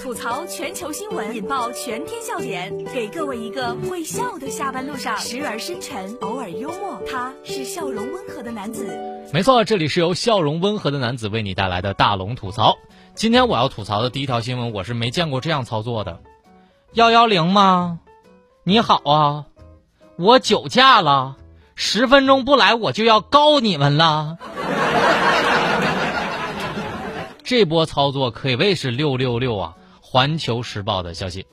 吐槽全球新闻，引爆全天笑点，给各位一个会笑的下班路上，时而深沉，偶尔幽默。他是笑容温和的男子。没错，这里是由笑容温和的男子为你带来的大龙吐槽。今天我要吐槽的第一条新闻，我是没见过这样操作的。幺幺零吗？你好啊，我酒驾了，十分钟不来我就要告你们了。这波操作可谓是六六六啊！环球时报的消息，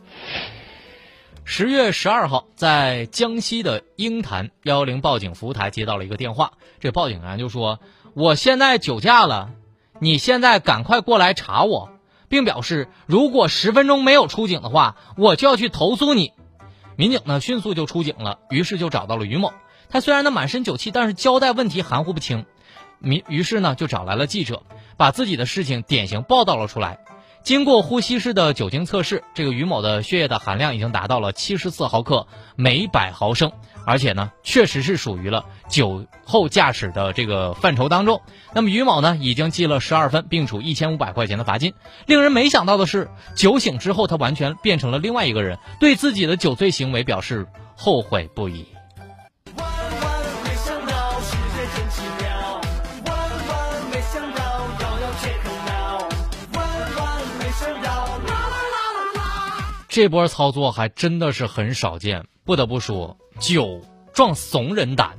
十月十二号，在江西的鹰潭幺幺零报警服务台接到了一个电话，这报警员就说：“我现在酒驾了，你现在赶快过来查我，并表示如果十分钟没有出警的话，我就要去投诉你。”民警呢迅速就出警了，于是就找到了于某。他虽然呢满身酒气，但是交代问题含糊不清。民于是呢就找来了记者，把自己的事情典型报道了出来。经过呼吸式的酒精测试，这个于某的血液的含量已经达到了七十四毫克每百毫升，而且呢确实是属于了酒后驾驶的这个范畴当中。那么于某呢已经记了十二分，并处一千五百块钱的罚金。令人没想到的是，酒醒之后他完全变成了另外一个人，对自己的酒醉行为表示后悔不已。这波操作还真的是很少见，不得不说，酒壮怂人胆，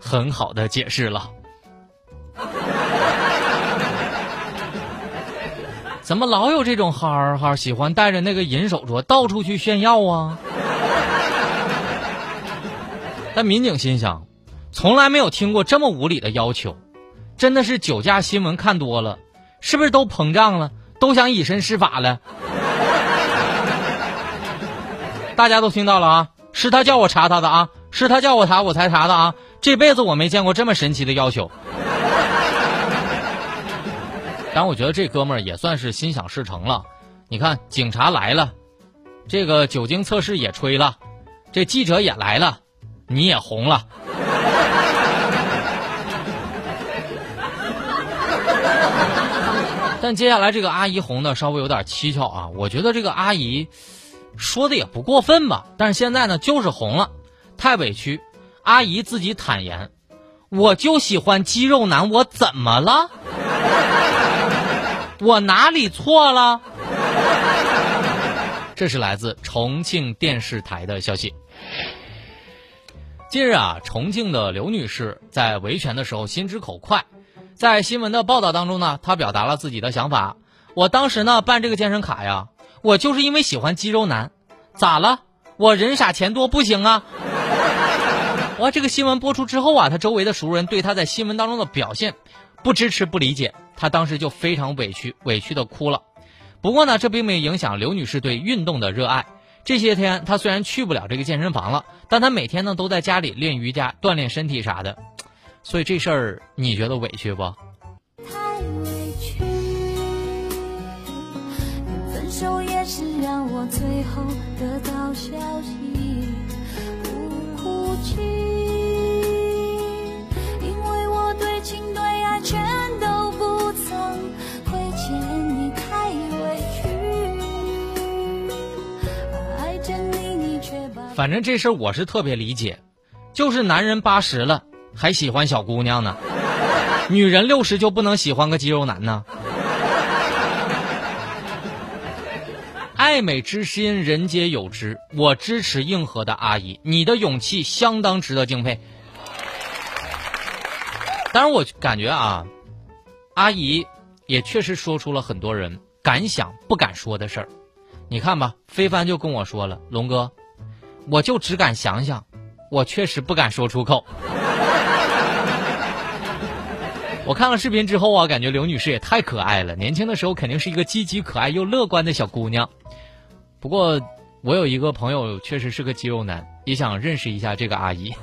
很好的解释了。怎么老有这种哈儿哈喜欢带着那个银手镯到处去炫耀啊？但民警心想，从来没有听过这么无理的要求，真的是酒驾新闻看多了，是不是都膨胀了，都想以身试法了？大家都听到了啊，是他叫我查他的啊，是他叫我查我才查的啊，这辈子我没见过这么神奇的要求。但我觉得这哥们儿也算是心想事成了，你看警察来了，这个酒精测试也吹了，这记者也来了，你也红了。但接下来这个阿姨红的稍微有点蹊跷啊，我觉得这个阿姨。说的也不过分吧，但是现在呢就是红了，太委屈。阿姨自己坦言，我就喜欢肌肉男，我怎么了？我哪里错了？这是来自重庆电视台的消息。近日啊，重庆的刘女士在维权的时候心直口快，在新闻的报道当中呢，她表达了自己的想法。我当时呢办这个健身卡呀。我就是因为喜欢肌肉男，咋了？我人傻钱多不行啊！哇，这个新闻播出之后啊，他周围的熟人对他在新闻当中的表现不支持、不理解，他当时就非常委屈，委屈的哭了。不过呢，这并没有影响刘女士对运动的热爱。这些天她虽然去不了这个健身房了，但她每天呢都在家里练瑜伽、锻炼身体啥的。所以这事儿你觉得委屈不？反正这事儿我是特别理解，就是男人八十了还喜欢小姑娘呢，女人六十就不能喜欢个肌肉男呢？爱美之心，人皆有之。我支持硬核的阿姨，你的勇气相当值得敬佩。当然，我感觉啊，阿姨也确实说出了很多人敢想不敢说的事儿。你看吧，非凡就跟我说了，龙哥，我就只敢想想，我确实不敢说出口。我看了视频之后啊，感觉刘女士也太可爱了。年轻的时候肯定是一个积极可爱又乐观的小姑娘。不过，我有一个朋友确实是个肌肉男，也想认识一下这个阿姨。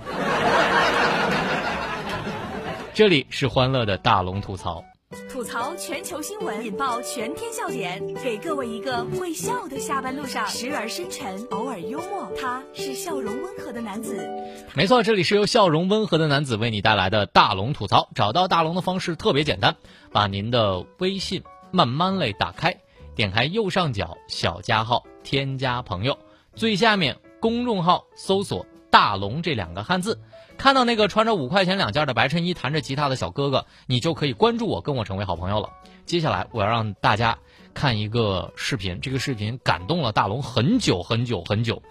这里是欢乐的大龙吐槽。吐槽全球新闻，引爆全天笑点，给各位一个会笑的下班路上，时而深沉，偶尔幽默。他是笑容温和的男子。没错，这里是由笑容温和的男子为你带来的大龙吐槽。找到大龙的方式特别简单，把您的微信慢慢类打开，点开右上角小加号，添加朋友，最下面公众号搜索“大龙”这两个汉字，看到那个穿着五块钱两件的白衬衣、弹着吉他的小哥哥，你就可以关注我，跟我成为好朋友了。接下来我要让大家看一个视频，这个视频感动了大龙很久很久很久。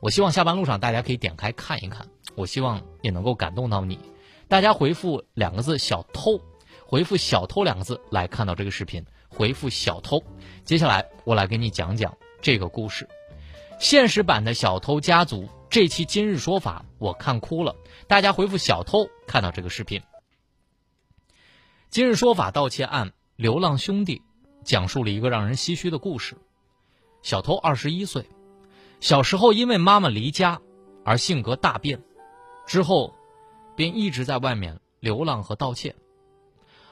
我希望下班路上大家可以点开看一看，我希望也能够感动到你。大家回复两个字“小偷”，回复“小偷”两个字来看到这个视频。回复“小偷”，接下来我来给你讲讲这个故事。现实版的《小偷家族》这期今日说法我看哭了，大家回复“小偷”看到这个视频。今日说法盗窃案。流浪兄弟讲述了一个让人唏嘘的故事。小偷二十一岁，小时候因为妈妈离家而性格大变，之后便一直在外面流浪和盗窃。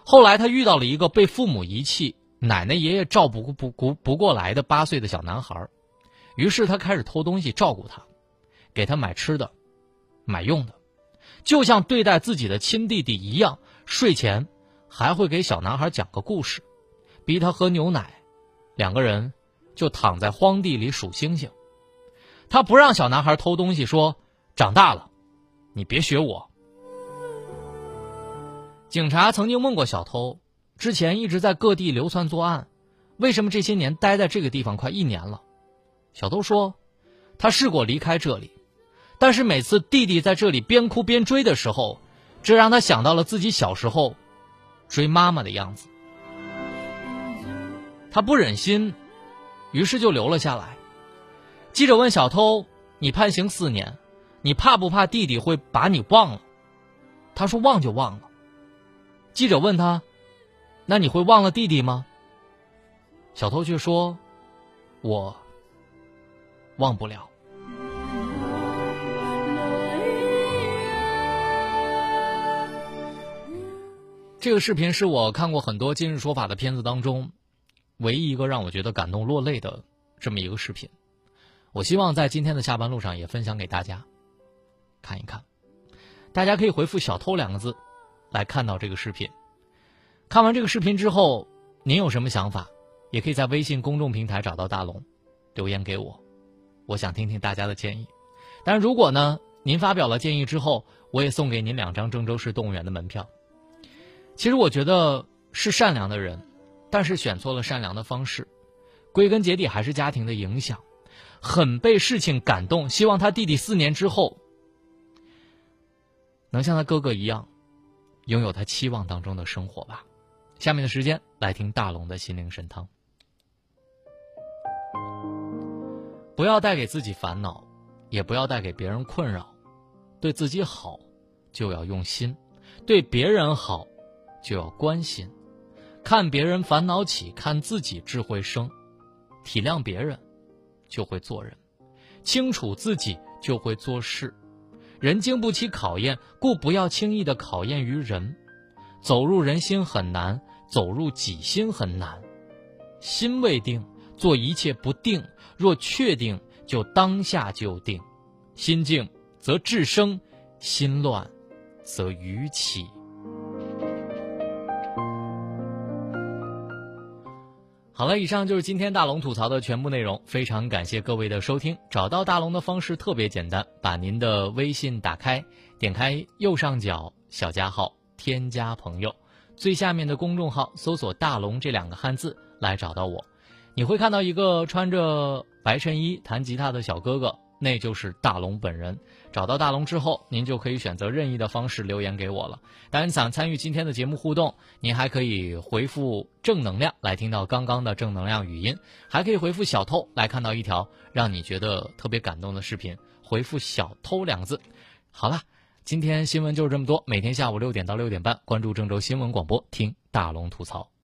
后来他遇到了一个被父母遗弃、奶奶爷爷照顾不不不过来的八岁的小男孩，于是他开始偷东西照顾他，给他买吃的、买用的，就像对待自己的亲弟弟一样。睡前。还会给小男孩讲个故事，逼他喝牛奶，两个人就躺在荒地里数星星。他不让小男孩偷东西，说：“长大了，你别学我。”警察曾经问过小偷，之前一直在各地流窜作案，为什么这些年待在这个地方快一年了？小偷说：“他试过离开这里，但是每次弟弟在这里边哭边追的时候，这让他想到了自己小时候。”追妈妈的样子，他不忍心，于是就留了下来。记者问小偷：“你判刑四年，你怕不怕弟弟会把你忘了？”他说：“忘就忘了。”记者问他：“那你会忘了弟弟吗？”小偷却说：“我忘不了。”这个视频是我看过很多今日说法的片子当中，唯一一个让我觉得感动落泪的这么一个视频。我希望在今天的下班路上也分享给大家看一看。大家可以回复“小偷”两个字，来看到这个视频。看完这个视频之后，您有什么想法？也可以在微信公众平台找到大龙，留言给我。我想听听大家的建议。但是如果呢，您发表了建议之后，我也送给您两张郑州市动物园的门票。其实我觉得是善良的人，但是选错了善良的方式，归根结底还是家庭的影响，很被事情感动，希望他弟弟四年之后能像他哥哥一样，拥有他期望当中的生活吧。下面的时间来听大龙的心灵神汤，不要带给自己烦恼，也不要带给别人困扰，对自己好就要用心，对别人好。就要关心，看别人烦恼起，看自己智慧生，体谅别人，就会做人；清楚自己，就会做事。人经不起考验，故不要轻易的考验于人。走入人心很难，走入己心很难。心未定，做一切不定；若确定，就当下就定。心静则智生，心乱则愚起。好了，以上就是今天大龙吐槽的全部内容。非常感谢各位的收听。找到大龙的方式特别简单，把您的微信打开，点开右上角小加号，添加朋友，最下面的公众号搜索“大龙”这两个汉字来找到我。你会看到一个穿着白衬衣弹吉他的小哥哥。那就是大龙本人。找到大龙之后，您就可以选择任意的方式留言给我了。当然，想参与今天的节目互动，您还可以回复“正能量”来听到刚刚的正能量语音，还可以回复“小偷”来看到一条让你觉得特别感动的视频。回复“小偷”两个字。好了，今天新闻就是这么多。每天下午六点到六点半，关注郑州新闻广播，听大龙吐槽。